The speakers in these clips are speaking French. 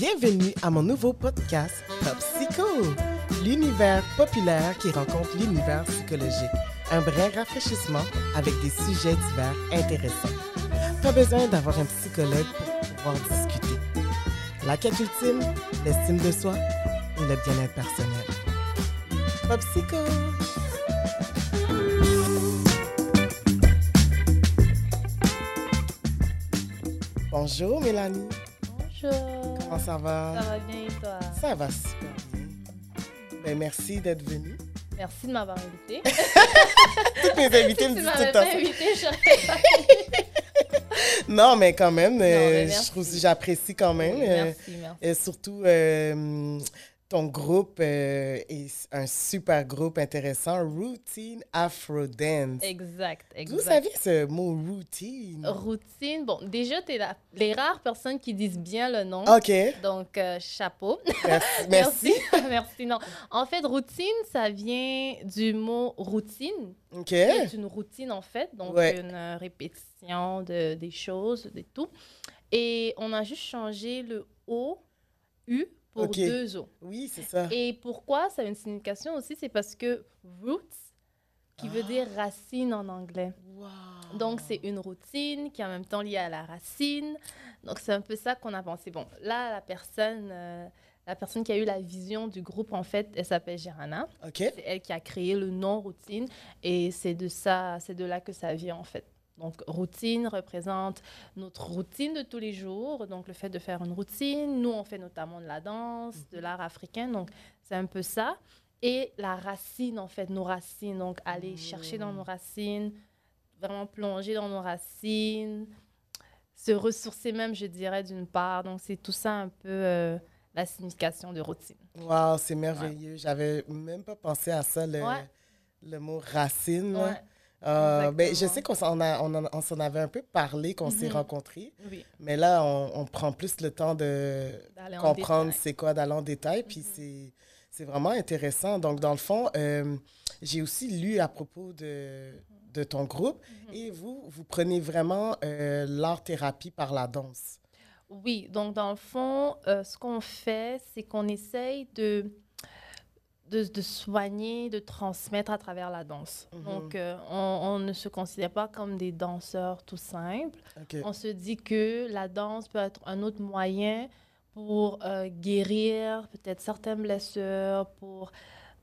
Bienvenue à mon nouveau podcast Pop Psycho, l'univers populaire qui rencontre l'univers psychologique. Un vrai rafraîchissement avec des sujets divers intéressants. Pas besoin d'avoir un psychologue pour pouvoir discuter. La quête ultime, l'estime de soi et le bien-être personnel. Pop Psycho! Bonjour Mélanie. Bonjour. Comment ça va? Ça va bien et toi? Ça va super bien. Ben, merci d'être venu. Merci de m'avoir invité. Toutes mes invités me disent tout le temps ça. invité, j'aurais pas Non, mais quand même, euh, mais je merci. trouve j'apprécie quand même. euh, Merci, merci. et surtout, euh, ton groupe euh, est un super groupe intéressant, Routine Afro Dance. Exact, D'où exact. ça vient ce mot routine? Routine. Bon, déjà, tu es la... les rares personnes qui disent bien le nom. OK, Donc, euh, chapeau. merci. merci. Merci. Non. En fait, routine, ça vient du mot routine, OK. qui est une routine, en fait. Donc, Ouais. une euh, répétition de, des choses, de tout. Et on a juste changé le O, U pour deux O. Oui, c'est ça. Et pourquoi ça a une signification aussi, c'est parce que roots, qui veut dire racine en anglais. Wow. Donc, c'est une routine qui est en même temps liée à la racine. Donc, c'est un peu ça qu'on a pensé. Bon, là, la personne, euh, la personne qui a eu la vision du groupe, en fait, elle s'appelle Girana. OK. C'est elle qui a créé le nom routine. Et c'est de ça, c'est de là que ça vient, en fait. Donc, routine représente notre routine de tous les jours. Donc, le fait de faire une routine. Nous, on fait notamment de la danse, de l'art africain. Donc, c'est un peu ça. Et la racine, en fait, nos racines. Donc, aller chercher dans nos racines, vraiment plonger dans nos racines, se ressourcer même, je dirais, d'une part. Donc, c'est tout ça un peu euh, la signification de routine. Wow, c'est merveilleux. J'avais même pas pensé à ça, le, Ouais. le mot racine. Ouais. Euh, ben, je sais qu'on s'en a- on en, on s'en avait un peu parlé, qu'on s'est Mhm. rencontrés, Oui. mais là, on, on prend plus le temps de D'aller comprendre c'est quoi, d'aller en détail, puis Mhm. c'est, c'est vraiment intéressant. Donc, dans le fond, euh, j'ai aussi lu à propos de, de ton groupe, Mhm. et vous, vous prenez vraiment euh, l'art-thérapie par la danse. Oui, donc dans le fond, ce qu'on fait, c'est qu'on essaye de, de, de soigner, de transmettre à travers la danse. Mhm. Donc, euh, on, on ne se considère pas comme des danseurs tout simples. On se dit que la danse peut être un autre moyen pour euh, guérir peut-être certaines blessures, pour,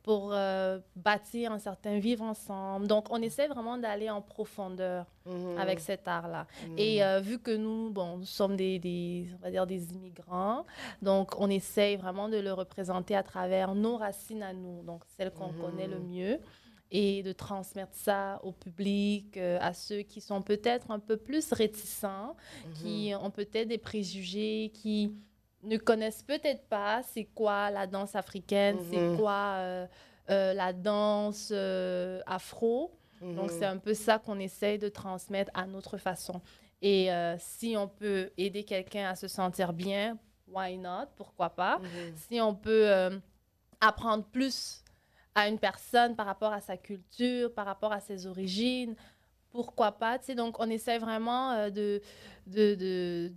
pour euh, bâtir un certain vivre ensemble. Donc, on essaie vraiment d'aller en profondeur Mhm. avec cet art-là. Mhm. Et euh, vu que nous, bon, nous sommes des, des, on va dire des immigrants, donc on essaye vraiment de le représenter à travers nos racines à nous, donc celles qu'on Mhm. connaît le mieux, et de transmettre ça au public, euh, à ceux qui sont peut-être un peu plus réticents, qui ont peut-être des préjugés, qui ne connaissent peut-être pas c'est quoi la danse africaine, Mhm. c'est quoi euh, euh, la danse euh, afro. Donc, Mhm. c'est un peu ça qu'on essaye de transmettre à notre façon. Et si on peut aider quelqu'un à se sentir bien, why not? Pourquoi pas? Mhm. Si on peut apprendre plus à une personne par rapport à sa culture, par rapport à ses origines, pourquoi pas? Tu sais, donc, on essaie vraiment de, de, de-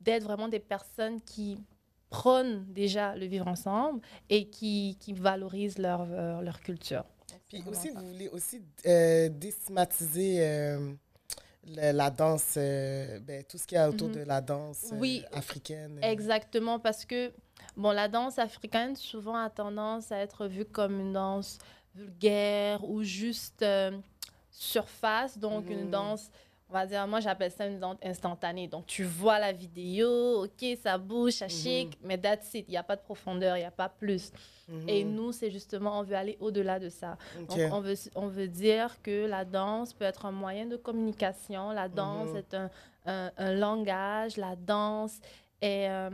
d'être vraiment des personnes qui prônent déjà le vivre ensemble et qui, qui valorisent leur, euh, leur culture. Puis aussi, ça. vous voulez aussi euh, déstigmatiser euh, la danse, euh, ben, tout ce qu'il y a autour Mhm. de la danse euh, Oui, africaine. euh. Exactement, parce que bon, la danse africaine souvent a tendance à être vue comme une danse vulgaire ou juste euh, surface, donc Mhm. une danse, on va dire, moi j'appelle ça une danse instantanée. Donc tu vois la vidéo, ok, ça bouge, ça Mhm. shake, mais that's it, il n'y a pas de profondeur, il n'y a pas plus. Mhm. Et nous, c'est justement, on veut aller au-delà de ça. Donc, on veut, on veut dire que la danse peut être un moyen de communication. La danse Mhm. est un, un- un langage. La danse est, euh,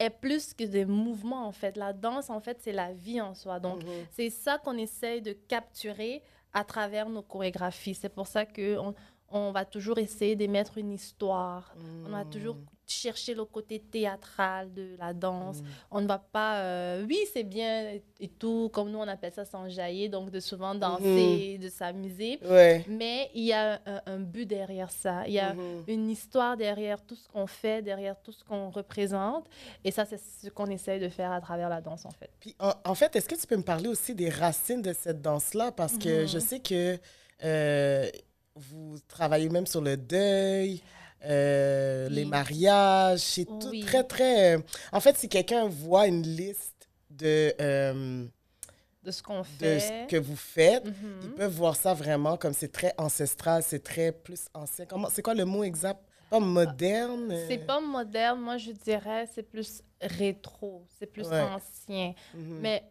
est plus que des mouvements, en fait. La danse, en fait, c'est la vie en soi. Donc, Mhm. c'est ça qu'on essaye de capturer à travers nos chorégraphies. C'est pour ça qu'on on va toujours essayer d'émettre une histoire. On va Mhm. toujours chercher le côté théâtral de la danse. Mm. On ne va pas, euh, oui, c'est bien et tout, comme nous on appelle ça s'enjailler, donc de souvent danser, de s'amuser. Ouais. Mais il y a un, un but derrière ça. Il y a une histoire derrière tout ce qu'on fait, derrière tout ce qu'on représente. Et ça, c'est ce qu'on essaye de faire à travers la danse, en fait. Puis, en, en fait, est-ce que tu peux me parler aussi des racines de cette danse-là? Parce que Mhm. je sais que euh, vous travaillez même sur le deuil, euh, les mariages. C'est tout Oui. très, très... euh, En fait, si quelqu'un voit une liste de, euh, De ce qu'on de fait. ce que vous faites, Mhm. ils peuvent voir ça vraiment comme c'est très ancestral, c'est très plus ancien. Comment, c'est quoi le mot exact? Pas moderne? euh, C'est pas moderne, moi je dirais, c'est plus rétro, c'est plus Ouais. ancien. mhm. Mais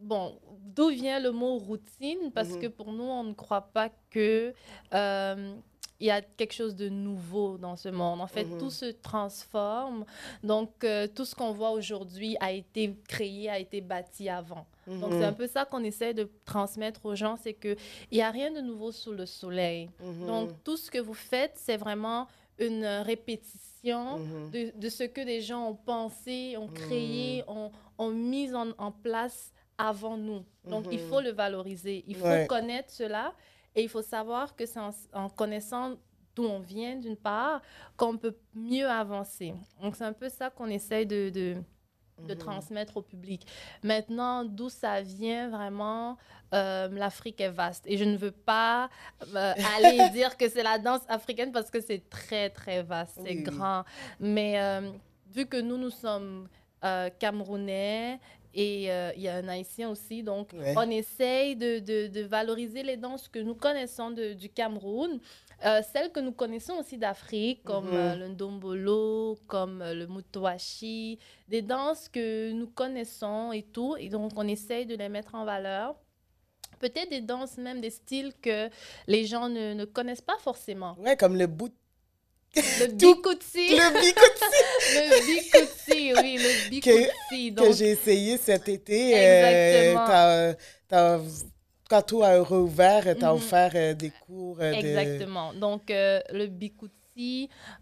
bon, d'où vient le mot routine? Parce Mhm. que pour nous, on ne croit pas que euh, il y a quelque chose de nouveau dans ce monde. En fait, Mhm. tout se transforme. Donc, euh, tout ce qu'on voit aujourd'hui a été créé, a été bâti avant. Donc, Mhm. c'est un peu ça qu'on essaie de transmettre aux gens, c'est qu'il n'y a rien de nouveau sous le soleil. Donc, tout ce que vous faites, c'est vraiment une répétition de, de ce que les gens ont pensé, ont créé, ont, ont mis en, en place avant nous. Donc, il Mhm. faut le valoriser. Il faut Ouais. connaître cela et il faut savoir que c'est en, en connaissant d'où on vient, d'une part, qu'on peut mieux avancer. Donc, c'est un peu ça qu'on essaye de, de, de Mhm. transmettre au public. Maintenant, d'où ça vient vraiment, euh, l'Afrique est vaste. Et je ne veux pas euh, aller dire que c'est la danse africaine parce que c'est très, très vaste, c'est oui. grand. Mais euh, vu que nous, nous sommes euh, camerounais et euh, il y a un haïtien aussi, donc Ouais. on essaye de, de- de valoriser les danses que nous connaissons de- du Cameroun, euh, celles que nous connaissons aussi d'Afrique, comme Mhm. euh, le ndombolo, comme le mutoashi, des danses que nous connaissons et tout, et donc on essaye de les mettre en valeur. Peut-être des danses, même des styles que les gens ne, ne connaissent pas forcément. Ouais, comme le bout Le bikutsi, le bicotsi le bikutsi, oui, le bikutsi. que Donc, j'ai essayé cet été. euh, Exactement. t'as- t'as- quand tout a rouvert, tu as Mhm. offert euh, des cours euh, de... Exactement. Donc, euh, le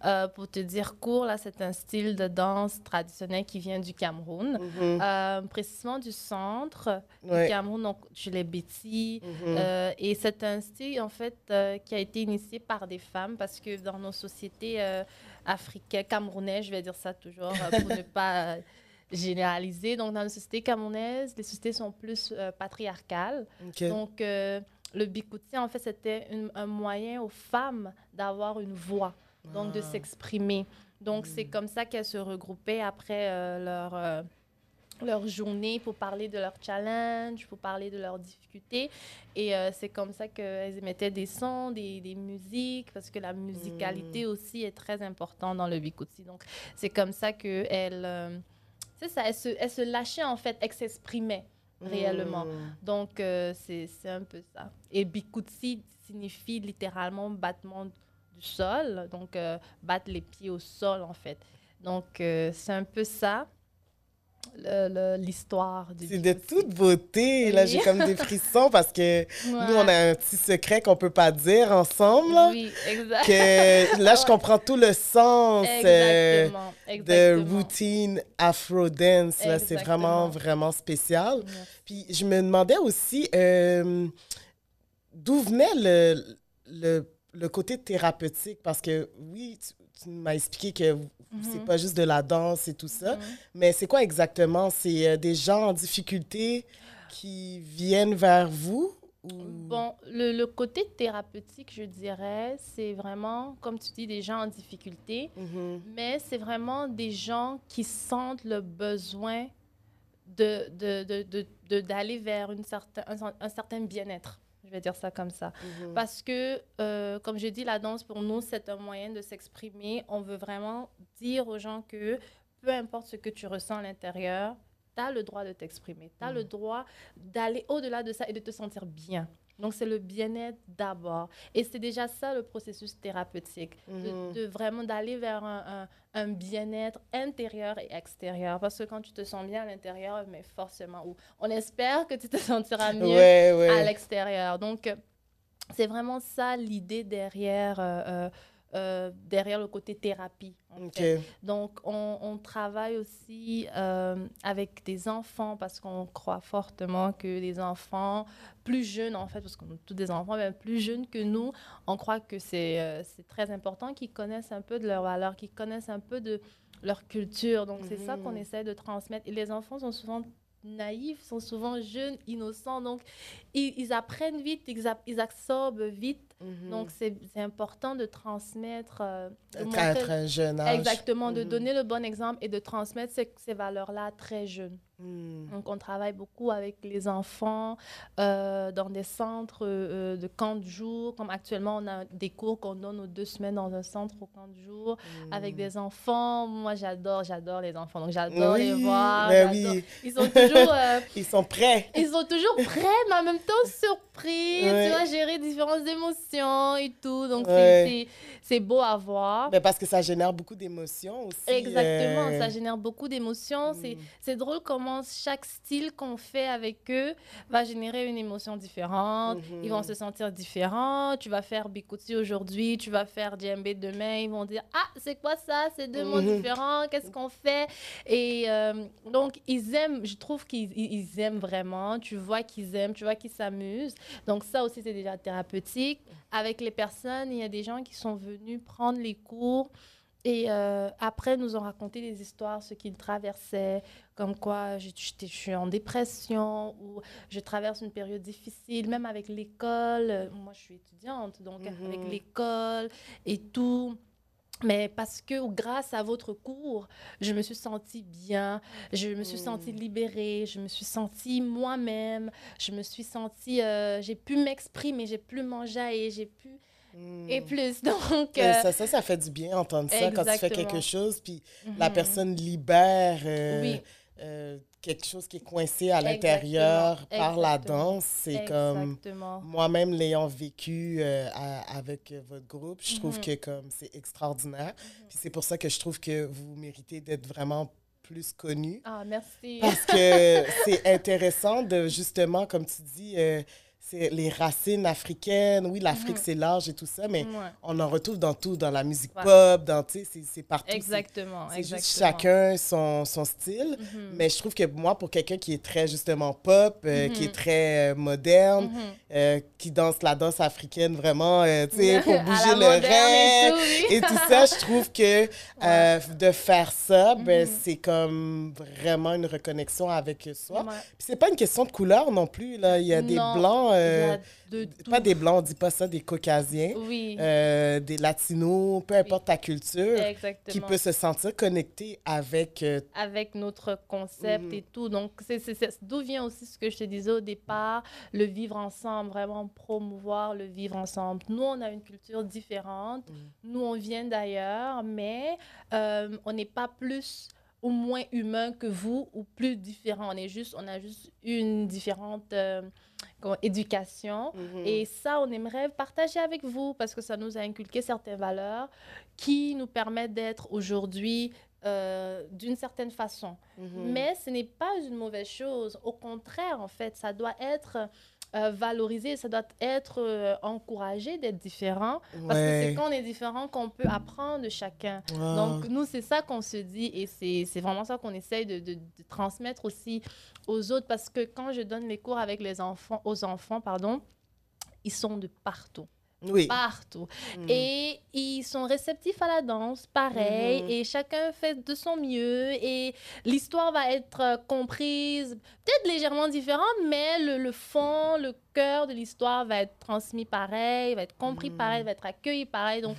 euh, pour te dire court, là, c'est un style de danse traditionnel qui vient du Cameroun, Mhm. euh, précisément du centre du. Cameroun, donc chez les Bétis. Mhm. Euh, et c'est un style, en fait, qui a été initié par des femmes parce que dans nos sociétés africaines, camerounaises, je vais dire ça toujours pour ne pas généraliser. Donc, dans les sociétés camerounaises, les sociétés sont plus euh, patriarcales. Donc, euh, le bikouti, en fait, c'était un moyen aux femmes d'avoir une voix, donc de Ah. s'exprimer. Donc, c'est Mm. comme ça qu'elles se regroupaient après euh, leur, euh, leur journée pour parler de leurs challenges, pour parler de leurs difficultés. Et euh, c'est comme ça qu'elles émettaient des sons, des, des musiques, parce que la musicalité aussi est très importante dans le bikouti. Donc, c'est comme ça qu'elles... c'est ça, elles se, elles se lâchaient, en fait, elles s'exprimaient réellement. Mhm. Donc, c'est un peu ça. Et bikutsi signifie littéralement battement du sol, donc euh, battre les pieds au sol, en fait. Donc, euh, c'est un peu ça, l'histoire du C'est de toute beauté. Là, j'ai comme des frissons parce que nous, on a un petit secret qu'on peut pas dire ensemble. Oui, exact. Que là, je comprends tout le sens euh, Exactement. de routine afro dance. C'est vraiment, vraiment spécial. Puis je me demandais aussi euh, d'où venait le, le, le côté thérapeutique. Parce que oui, tu, tu m'as expliqué que c'est Mhm. pas juste de la danse et tout ça. Mhm. Mais c'est quoi exactement? C'est euh, des gens en difficulté qui viennent vers vous? Ou... Bon, le, le côté thérapeutique, je dirais, c'est vraiment, comme tu dis, des gens en difficulté. Mhm. mais c'est vraiment des gens qui sentent le besoin de, de, de, de- de- d'aller vers une certain, un, un certain bien-être. Je vais dire ça comme ça. Mhm. Parce que, euh, comme je dis, la danse, pour nous, c'est un moyen de s'exprimer. On veut vraiment dire aux gens que peu importe ce que tu ressens à l'intérieur, tu as le droit de t'exprimer. Tu as le droit d'aller au-delà de ça et de te sentir bien. Donc, c'est le bien-être d'abord. Et c'est déjà ça le processus thérapeutique, de- Mhm. de, vraiment d'aller vers un, un- un bien-être intérieur et extérieur. Parce que quand tu te sens bien à l'intérieur, mais forcément, ou on espère que tu te sentiras mieux Ouais, à l'extérieur. Donc, euh, c'est vraiment ça l'idée derrière euh, euh, derrière le côté thérapie. Donc, on, travaille aussi euh, avec des enfants parce qu'on croit fortement que les enfants plus jeunes, en fait, parce qu'on est tous des enfants, mais plus jeunes que nous, on croit que c'est euh, très important qu'ils connaissent un peu de leurs valeurs, qu'ils connaissent un peu de leur culture. Donc, c'est ça qu'on mhm. essaie de transmettre. Et les enfants sont souvent naïfs, sont souvent jeunes, innocents. Donc, ils, apprennent vite, ils, ils, absorbent vite. Mhm. Donc, c'est important de transmettre. Euh, de jeune âge. Exactement, de mhm. donner le bon exemple et de transmettre ces, ces valeurs-là très jeunes. Hmm. Donc, on travaille beaucoup avec les enfants euh, dans des centres euh, de camp de jour. Comme actuellement, on a des cours qu'on donne aux deux semaines dans un centre au camp de jour avec hmm. des enfants. Moi, j'adore, j'adore les enfants. Donc, j'adore les voir. Oui. Ils sont toujours... Euh, ils sont prêts. Ils sont toujours prêts, mais en même temps surpris. Tu vois, gérer différentes émotions et tout. Donc, c'est beau à voir. Mais parce que ça génère beaucoup d'émotions aussi. Exactement, ça génère beaucoup d'émotions. Hmm. C'est drôle comment chaque style qu'on fait avec eux va générer une émotion différente. Mhm. Ils vont se sentir différents. Tu vas faire Bikuti aujourd'hui, tu vas faire djembe demain. Ils vont dire Ah, c'est quoi ça? C'est deux mots mhm. différents. Qu'est-ce qu'on fait Et euh, donc, ils aiment, je trouve qu'ils aiment vraiment. Tu vois qu'ils aiment, tu vois qu'ils s'amusent. Donc, ça aussi, c'est déjà thérapeutique. Avec les personnes, il y a des gens qui sont venus prendre les cours. Et euh, après, nous ont raconté des histoires, ce qu'ils traversaient, comme quoi je, je, suis en dépression ou je traverse une période difficile, même avec l'école. Moi, je suis étudiante, donc avec mhm. l'école et tout. Mais parce que grâce à votre cours, je me suis sentie bien, je me suis sentie mhm. libérée, je me suis sentie moi-même, je me suis sentie, euh, j'ai pu m'exprimer, j'ai pu manger et j'ai pu et hmm. plus. Donc, euh, ça, ça, ça fait du bien entendre ça quand tu fais quelque chose, puis la mhm. personne libère euh, euh, quelque chose qui est coincé à l'intérieur par la danse. C'est comme moi-même l'ayant vécu avec votre groupe, je trouve mhm. que comme c'est extraordinaire. Mhm. Puis c'est pour ça que je trouve que vous méritez d'être vraiment plus connu. Ah, merci. Parce que c'est intéressant de justement, comme tu dis, les racines africaines. Oui, l'Afrique, mhm. c'est large et tout ça, mais on en retrouve dans tout, dans la musique pop, dans, tu sais, c'est partout. Exactement, C'est juste chacun son, son style. Mhm. Mais je trouve que moi, pour quelqu'un qui est très, justement, pop, euh, qui est mhm. très euh, moderne, euh, qui danse la danse africaine vraiment, tu sais, pour bouger le rêve et, tout, ça, je trouve que de faire ça, ben, c'est comme vraiment une reconnexion avec soi. Puis c'est pas une question de couleur non plus, là. Il y a des blancs euh, pas des blancs, on dit pas ça, des caucasiens, euh, des latinos, peu importe ta culture, qui peut se sentir connecté avec... Euh, avec notre concept mm. et tout. Donc, c'est d'où vient aussi ce que je te disais au départ, le vivre ensemble, vraiment promouvoir le vivre ensemble. Nous, on a une culture différente. Mm. Nous, on vient d'ailleurs, mais on n'est pas plus ou moins humain que vous ou plus différent. On est juste, on a juste une différente éducation. Mhm. Et ça, on aimerait partager avec vous parce que ça nous a inculqué certaines valeurs qui nous permettent d'être aujourd'hui euh, d'une certaine façon. Mhm. Mais ce n'est pas une mauvaise chose. Au contraire, en fait, ça doit être euh, valoriser, ça doit être euh, encouragé d'être différent. Parce que c'est quand on est différent qu'on peut apprendre de chacun. Donc, nous, c'est ça qu'on se dit et c'est vraiment ça qu'on essaye de, de, transmettre aussi aux autres. Parce que quand je donne les cours avec les enfants, aux enfants, pardon, ils sont de partout oui. partout. Mm. Et ils sont réceptifs à la danse, pareil, mm-hmm. et chacun fait de son mieux, et l'histoire va être euh, comprise, peut-être légèrement différente, mais le, le, fond, le cœur de l'histoire va être transmis pareil, va être compris mm. pareil, va être accueilli pareil. Donc,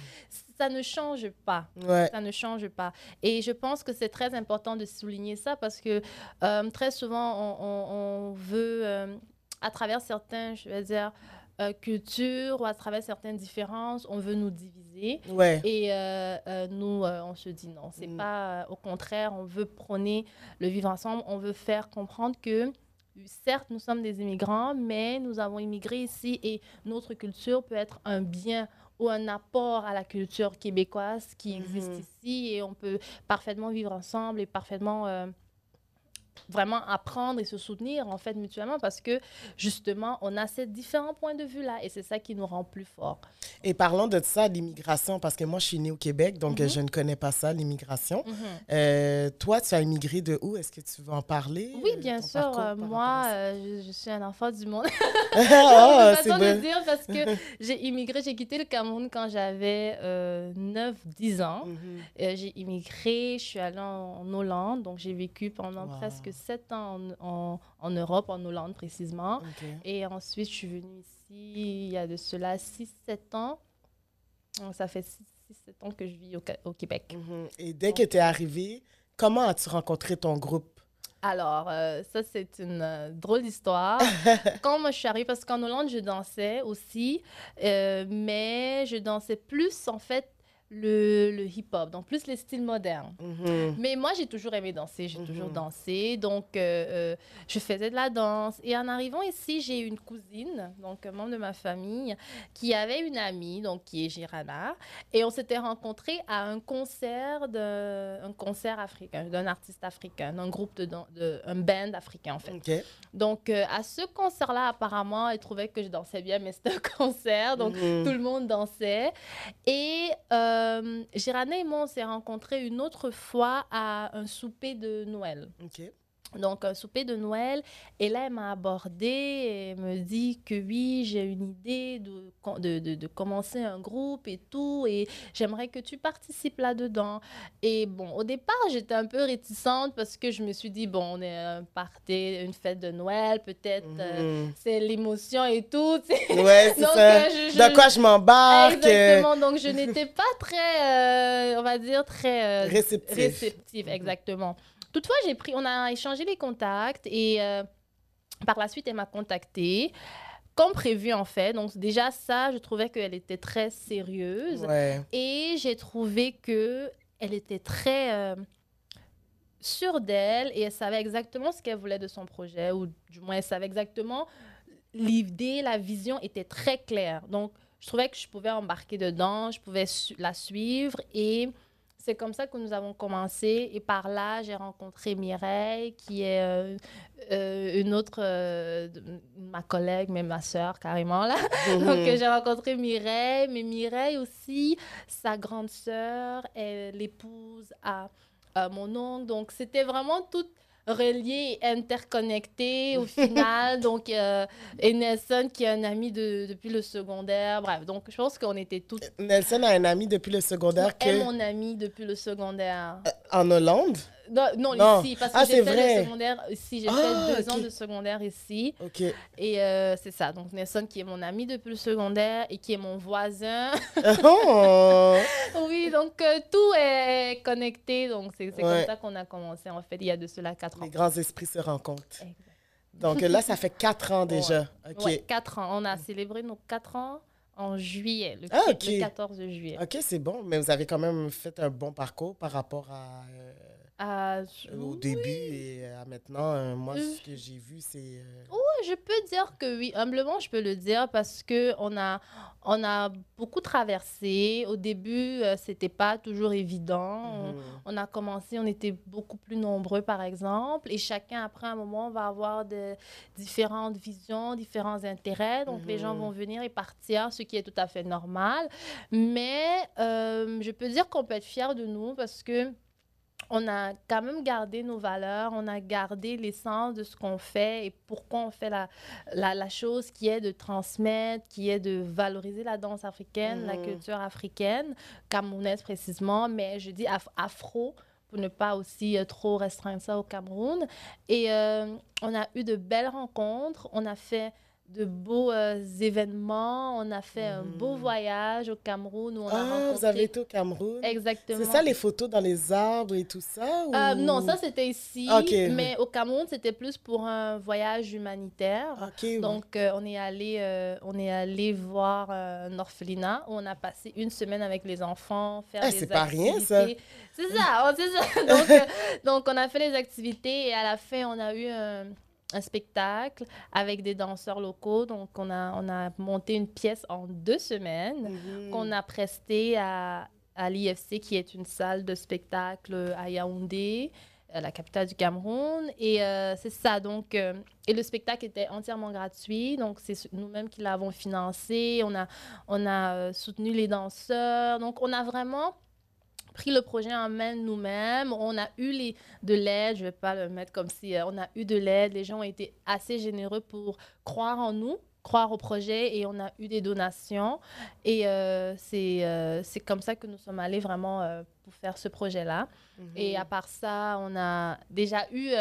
ça ne change pas. Ça ne change pas. Et je pense que c'est très important de souligner ça parce que euh, très souvent, on, veut, euh, à travers certains, je vais dire, euh, culture ou à travers certaines différences, on veut nous diviser. Et euh, euh, nous, on se dit non, c'est mm. pas au contraire, on veut prôner le vivre ensemble, on veut faire comprendre que certes, nous sommes des immigrants, mais nous avons immigré ici et notre culture peut être un bien ou un apport à la culture québécoise qui mm-hmm. existe ici et on peut parfaitement vivre ensemble et parfaitement vraiment apprendre et se soutenir en fait mutuellement parce que justement on a ces différents points de vue là et c'est ça qui nous rend plus forts. Et parlons de ça, l'immigration, parce que moi je suis née au Québec, donc Mhm. je ne connais pas ça, l'immigration. Mhm. Euh, toi, tu as immigré de où? Est-ce que tu veux en parler? Oui, euh, bien sûr. euh, moi, euh, je, je suis un enfant du monde. Ah, C'est façon de bon. dire parce que j'ai immigré, j'ai quitté le Cameroun quand j'avais 9-10 ans. Mhm. J'ai immigré, je suis allée en, en Hollande, donc j'ai vécu pendant Wow. presque 7 ans en, en- en Europe, en Hollande précisément. Et ensuite, je suis venue ici il y a de cela 6-7 ans. Donc, ça fait 6-7 ans que je vis au, au Québec. Mhm. Et dès que tu es arrivé, comment as-tu rencontré ton groupe? Alors, euh, ça, c'est une euh, drôle d'histoire. Quand moi, je suis arrivée, parce qu'en Hollande, je dansais aussi, euh, mais je dansais plus, en fait, le, le hip-hop, donc plus les styles modernes. Mhm. Mais moi, j'ai toujours aimé danser, j'ai toujours Mhm. dansé, donc euh, euh, je faisais de la danse. Et en arrivant ici, j'ai une cousine, donc un membre de ma famille, qui avait une amie, donc qui est Girana, et on s'était rencontrés à un concert de, un concert africain, d'un artiste africain, d'un groupe de, de, un band africain en fait. Donc euh, à ce concert-là, apparemment, elle trouvait que je dansais bien, mais c'était un concert, donc Mhm. tout le monde dansait. Et euh, Girana et moi, on s'est rencontrés une autre fois à un souper de Noël. Donc, un souper de Noël. Et là, elle m'a abordé et me dit que oui, j'ai une idée de, de, de, de commencer un groupe et tout. Et j'aimerais que tu participes là-dedans. Et bon, au départ, j'étais un peu réticente parce que je me suis dit, bon, on est un party, une fête de Noël, peut-être. euh, Mhm. c'est l'émotion et tout. Ouais, c'est Donc, ça. euh, je- De je- quoi je m'embarque? euh, Exactement. Donc, je n'étais pas très, euh, on va dire, très réceptive. Mhm. Exactement. Toutefois, j'ai pris, on a échangé les contacts et euh, par la suite, elle m'a contactée. Comme prévu, en fait. Donc, déjà, ça, je trouvais qu'elle était très sérieuse. Ouais. Et j'ai trouvé que elle était très euh, sûre d'elle et elle savait exactement ce qu'elle voulait de son projet, ou du moins, elle savait exactement l'idée, la vision était très claire. Donc, je trouvais que je pouvais embarquer dedans, je pouvais su- la suivre et c'est comme ça que nous avons commencé. Et par là, j'ai rencontré Mireille, qui est euh, euh, une autre, euh, ma collègue, mais ma sœur carrément là. Donc, Mhm. euh, j'ai rencontré Mireille, mais Mireille aussi, sa grande sœur est l'épouse à, à mon oncle. Donc, c'était vraiment tout relié et interconnecté au final. donc, euh, et Nelson, qui est un ami de, depuis le secondaire. Bref, donc, je pense qu'on était toutes. Nelson a un ami depuis le secondaire Elle est que... mon amie depuis le secondaire. en Hollande? Non, non, Non. ici, parce que Ah, j'ai fait le secondaire ici. J'ai Ah, fait deux ok. ans de secondaire ici. OK. Et euh, c'est ça. Donc, Nelson, qui est mon ami depuis le secondaire et qui est mon voisin. Oh! Oui, donc euh, tout est connecté. Donc, c'est Ouais. comme ça qu'on a commencé, en fait, il y a de cela quatre ans. Les grands esprits se rencontrent. Exact. Donc là, ça fait quatre ans déjà. OK. Ouais, quatre ans. On a célébré nos quatre ans en juillet, le, Ah, le ok. 14 juillet. OK, c'est bon. Mais vous avez quand même fait un bon parcours par rapport à, euh, Ah, au oui, début et à maintenant. Euh, moi, Euh. ce que j'ai vu, c'est... euh, je peux dire que oui. Humblement, je peux le dire parce que on a, on a beaucoup traversé. Au début, euh, c'était pas toujours évident. On- mhm. On a commencé, on était beaucoup plus nombreux, par exemple, et chacun, après un moment, va avoir de différentes visions, différents intérêts. Donc, les gens Mhm. vont venir et partir, ce qui est tout à fait normal. Mais euh, je peux dire qu'on peut être fier de nous parce que on a quand même gardé nos valeurs, on a gardé l'essence de ce qu'on fait et pourquoi on fait la, la, la chose qui est de transmettre, qui est de valoriser la danse africaine, la Mhm. culture africaine, camerounaise précisément, mais je dis af- afro pour ne pas aussi euh, trop restreindre ça au Cameroun. Et euh, on a eu de belles rencontres, on a fait de beaux euh, événements, on a fait un beau Mhm. voyage au Cameroun où on a Ah, rencontré... vous avez été au Cameroun? Exactement. C'est ça, les photos dans les arbres et tout ça? Ou... Euh, non, ça c'était ici, mais au Cameroun c'était plus pour un voyage humanitaire. Oui. Donc euh, on est allé, on est allé voir un orphelinat où on a passé une semaine avec les enfants, faire Ah, des c'est pas rien, activités. C'est ça, c'est ça. donc, donc on a fait les activités et à la fin on a eu un, un spectacle avec des danseurs locaux. Donc on a, on a monté une pièce en deux semaines Mhm. qu'on a presté à, à l'IFC, qui est une salle de spectacle à Yaoundé. la capitale du Cameroun. Et c'est ça, donc, et le spectacle était entièrement gratuit, donc c'est nous-mêmes qui l'avons financé. On a, on a soutenu les danseurs, donc on a vraiment pris le projet en main nous-mêmes. On a eu les, de l'aide, je ne vais pas le mettre comme si, on a eu de l'aide. Les gens ont été assez généreux pour croire en nous croire au projet et on a eu des donations. Et euh, euh, c'est comme ça que nous sommes allés vraiment euh, pour faire ce projet-là. Et à part ça, on a déjà eu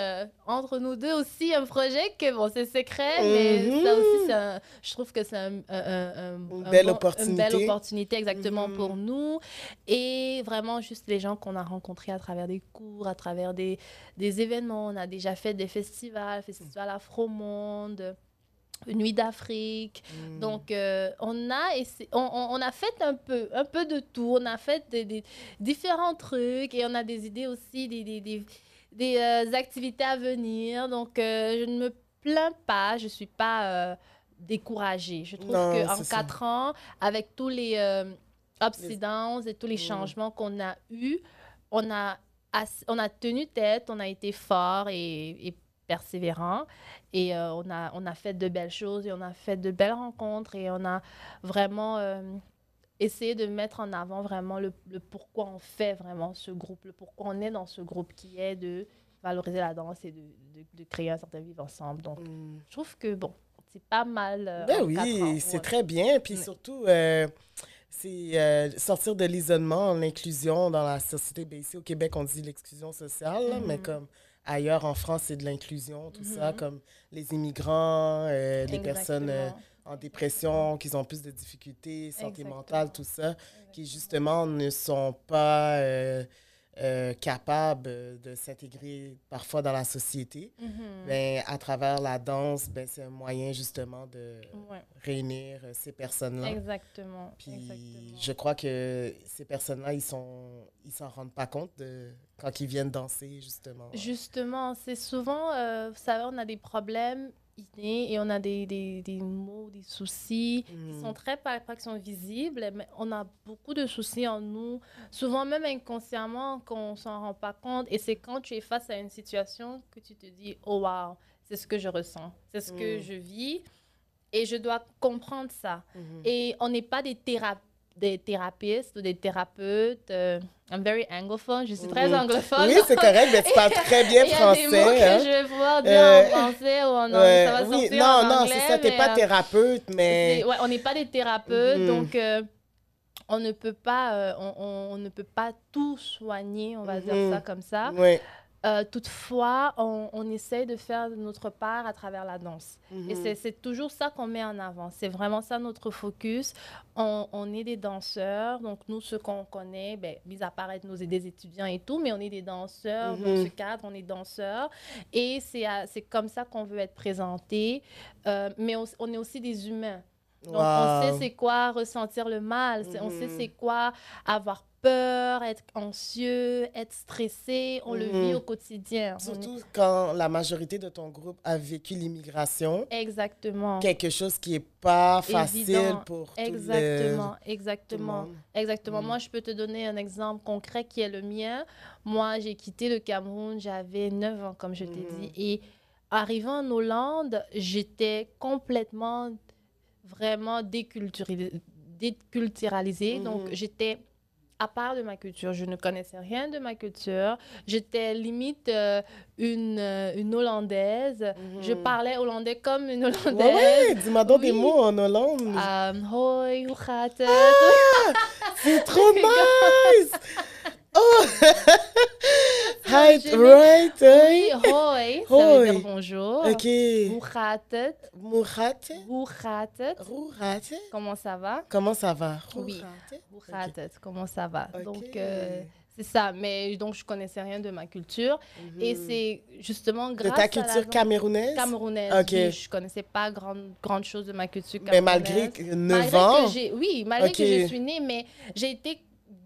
entre nous deux aussi un projet que, bon, c'est secret, mais ça aussi, je trouve que c'est un, une, belle opportunité. une belle opportunité exactement pour nous. Et vraiment, juste les gens qu'on a rencontrés à travers des cours, à travers des, des événements. On a déjà fait des festivals, Festival Afro-Monde. Nuit d'Afrique. Hmm. Donc, euh, on, a on, on, a fait un peu, un peu de tout. On a fait des, différents trucs et on a des idées aussi, des, des, des euh, activités à venir. Donc, euh, je ne me plains pas. Je ne suis pas découragée. Je trouve qu'en quatre ans, avec tous les ups et downs et tous les hmm. changements qu'on a eus, on a, on a tenu tête, on a été fort et, et persévérant. Et euh, on, a, on a fait de belles choses et on a fait de belles rencontres et on a vraiment euh, essayé de mettre en avant vraiment le, pourquoi on fait vraiment ce groupe, le pourquoi on est dans ce groupe qui est de valoriser la danse et de, de, créer un certain vivre ensemble. Donc, mm. je trouve que, bon, c'est pas mal. Euh, ben oui, c'est très bien. Puis surtout, c'est sortir de l'isolement, l'inclusion dans la société. Ben, ici, au Québec, on dit l'exclusion sociale, mais mm-hmm. comme ailleurs en France, c'est de l'inclusion, tout ça, mhm. comme les immigrants, euh, les personnes euh, en dépression, qui ont plus de difficultés, santé mentale, tout ça, qui justement ne sont pas euh, capables de s'intégrer parfois dans la société. Mhm. ben, à travers la danse, ben, c'est un moyen justement de réunir ces personnes-là. Exactement. Puis je crois que ces personnes-là, ils sont ils s'en rendent pas compte de quand ils viennent danser, justement. Justement, c'est souvent, euh, vous savez, on a des problèmes innés et on a des, des, des maux, des soucis qui mm. sont très pas, qui sont visibles, mais on a beaucoup de soucis en nous, souvent même inconsciemment qu'on s'en rend pas compte. Et c'est quand tu es face à une situation que tu te dis, oh wow, c'est ce que je ressens, c'est ce que mm. je vis. Et je dois comprendre ça. Mm-hmm. Et on n'est pas des thérapeutes des thérapeutes ou des thérapeutes. Euh, I'm very anglophone, je suis très anglophone. Oui, c'est correct, mais tu parles très bien français. Il y a des mots hein. que je vais pouvoir dire en euh, français ou en anglais. Ça va oui, sortir non, en non, c'est ça, tu n'es pas euh, thérapeute, mais... Ouais, on n'est pas des thérapeutes, mm-hmm. donc on ne peut pas, on, on, ne peut pas tout soigner, on va dire mm-hmm. ça comme ça. Oui. Euh, toutefois, on, on, essaie de faire notre part à travers la danse. Et mhm. c'est toujours ça qu'on met en avant. C'est vraiment ça notre focus. On, on, est des danseurs. Donc, nous, ceux qu'on connaît, ben, mis à part être nos, des étudiants et tout, mais on est des danseurs. Dans mhm. ce cadre, on est danseurs. Et c'est comme ça qu'on veut être présenté. Euh, mais on, on, est aussi des humains. Donc, on sait c'est quoi ressentir le mal. On sait mhm. c'est quoi avoir peur, être anxieux, être stressé. On le vit mhm. au quotidien. Surtout quand la majorité de ton groupe a vécu l'immigration. Exactement. Quelque chose qui n'est pas facile pour exactement, tout le, Exactement, exactement. Mhm. Moi, je peux te donner un exemple concret qui est le mien. Moi, j'ai quitté le Cameroun, j'avais 9 ans, comme je t'ai dit. Et arrivant en Hollande, j'étais complètement vraiment déculturalisée. déculturalisée. Donc, mhm. j'étais à part de ma culture. Je ne connaissais rien de ma culture. J'étais limite euh, une, euh, une Hollandaise. Je mhm. parlais hollandais comme une Hollandaise. Oui, dis-moi donc des mots en Hollande. Um, hoi, hoe gaat het? Ah, c'est trop nice! Oh! Right, right. Oui, hoi, ça veut dire bonjour. Ok. Het? Hoe gaat het? Comment ça va? Comment ça va? Oui. Comment ça va? Donc, euh, c'est ça. Mais donc, je connaissais rien de ma culture. Mhm. Et c'est justement grâce à. De ta culture camerounaise? Camerounaise. Ok. Oui, je connaissais pas grande, grande chose de ma culture camerounaise. Mais malgré 9 ans? Que oui, malgré que je suis née, mais j'ai été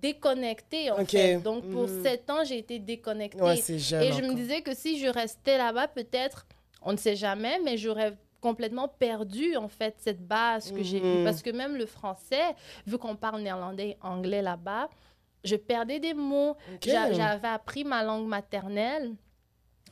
déconnectée en fait. Donc pour mm. sept ans, j'ai été déconnectée. et je me disais que si je restais là-bas, peut-être, on ne sait jamais, mais j'aurais complètement perdu en fait cette base que j'ai eue. Mm. Parce que même le français, vu qu'on parle néerlandais et anglais là-bas, je perdais des mots. J'avais appris ma langue maternelle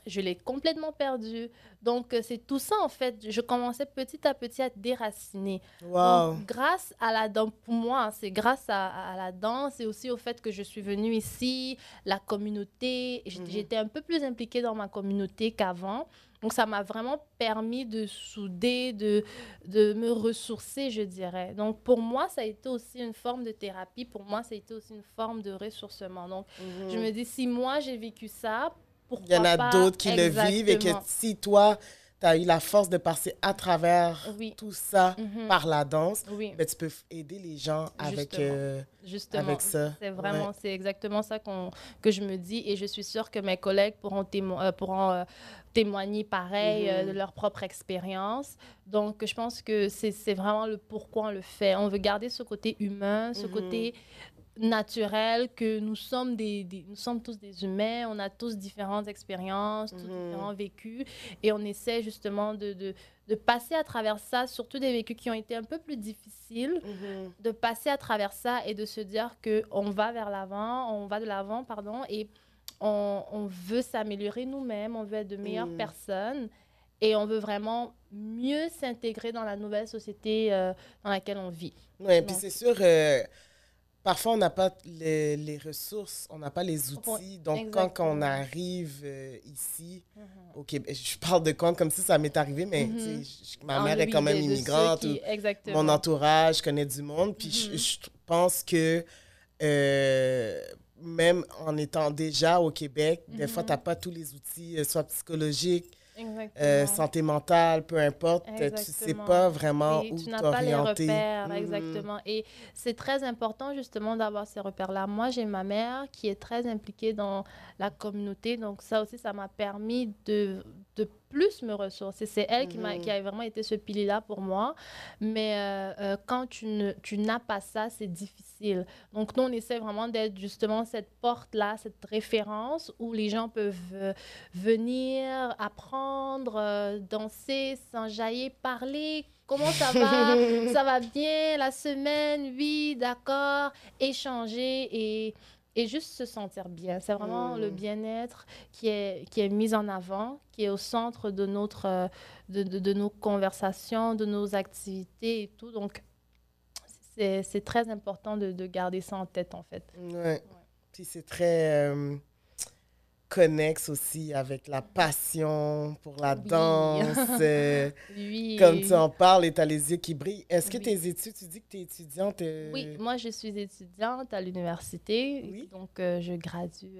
je l'ai complètement perdu. Donc, euh, c'est tout ça, en fait. Je commençais petit à petit à être déracinée. Wow. Donc, grâce à la danse, pour moi, c'est grâce à, à la danse et aussi au fait que je suis venue ici, la communauté. Mhm. J'étais un peu plus impliquée dans ma communauté qu'avant. Donc, ça m'a vraiment permis de souder, de, de me ressourcer, je dirais. Donc, pour moi, ça a été aussi une forme de thérapie. Pour moi, ça a été aussi une forme de ressourcement. Donc, je me dis, si moi, j'ai vécu ça, pourquoi Il y en a d'autres qui le vivent et que si toi, tu as eu la force de passer à travers Oui. tout ça Mhm. par la danse, Oui, ben, tu peux aider les gens avec, Justement. euh, justement. avec ça. C'est vraiment, Ouais. c'est exactement ça qu'on, que je me dis et je suis sûre que mes collègues pourront, témo- euh, pourront euh, témoigner pareil euh, Mhm. de leur propre expérience. Donc, je pense que c'est, c'est vraiment le pourquoi on le fait. On veut garder ce côté humain, ce Mhm. côté naturel que nous sommes des, des- nous sommes tous des humains, on a tous différentes expériences, tous Mhm. différents vécus et on essaie justement de, de, de passer à travers ça, surtout des vécus qui ont été un peu plus difficiles Mhm. de passer à travers ça et de se dire que on va vers l'avant, on va de l'avant, pardon, et on, on veut s'améliorer nous-mêmes, on veut être de meilleures Mm. personnes et on veut vraiment mieux s'intégrer dans la nouvelle société euh, dans laquelle on vit. Oui, puis c'est sûr, euh, parfois on n'a pas les, les ressources, on n'a pas les outils. Donc quand, quand on arrive euh, ici, au Québec, je parle de quand comme si ça m'est arrivé, mais Mhm. je- ma En mère est quand même immigrante. qui- ou- exactement. mon entourage, je connais du monde. Puis je- Mhm. je, pense que euh, même en étant déjà au Québec, des fois, tu n'as pas tous les outils, euh, soit psychologiques. Euh, santé mentale, peu importe. euh, Tu ne sais Exactement. pas vraiment Et où tu n'as pas les t'orienter. repères, Mhm. exactement. Et c'est très important justement d'avoir ces repères-là. Moi, j'ai ma mère qui est très impliquée dans la communauté, donc ça aussi, ça m'a permis de, de plus me ressourcer. C'est elle qui, m'a, Mhm. qui a vraiment été ce pilier-là pour moi. Mais euh, euh, quand tu, ne, tu n'as pas ça, c'est difficile. Donc, nous, on essaie vraiment d'être justement cette porte-là, cette référence où les gens peuvent euh, venir, apprendre, danser, s'enjailler, parler. Comment ça va? ça va bien la semaine? Oui, d'accord. Échanger et, et juste se sentir bien. C'est vraiment Mm. le bien-être qui est, qui est mis en avant, qui est au centre de, notre, euh, de, de, de nos conversations, de nos activités et tout. Donc, c'est très important de, de garder ça en tête, en fait. Ouais. Puis c'est très euh, connexe aussi avec la passion pour la Oui. danse. euh, Oui. comme tu en parles et tu as les yeux qui brillent. Est-ce que Oui. tes études, tu dis que tu es étudiante? euh, Oui, moi, je suis étudiante à l'université. Donc, euh, je gradue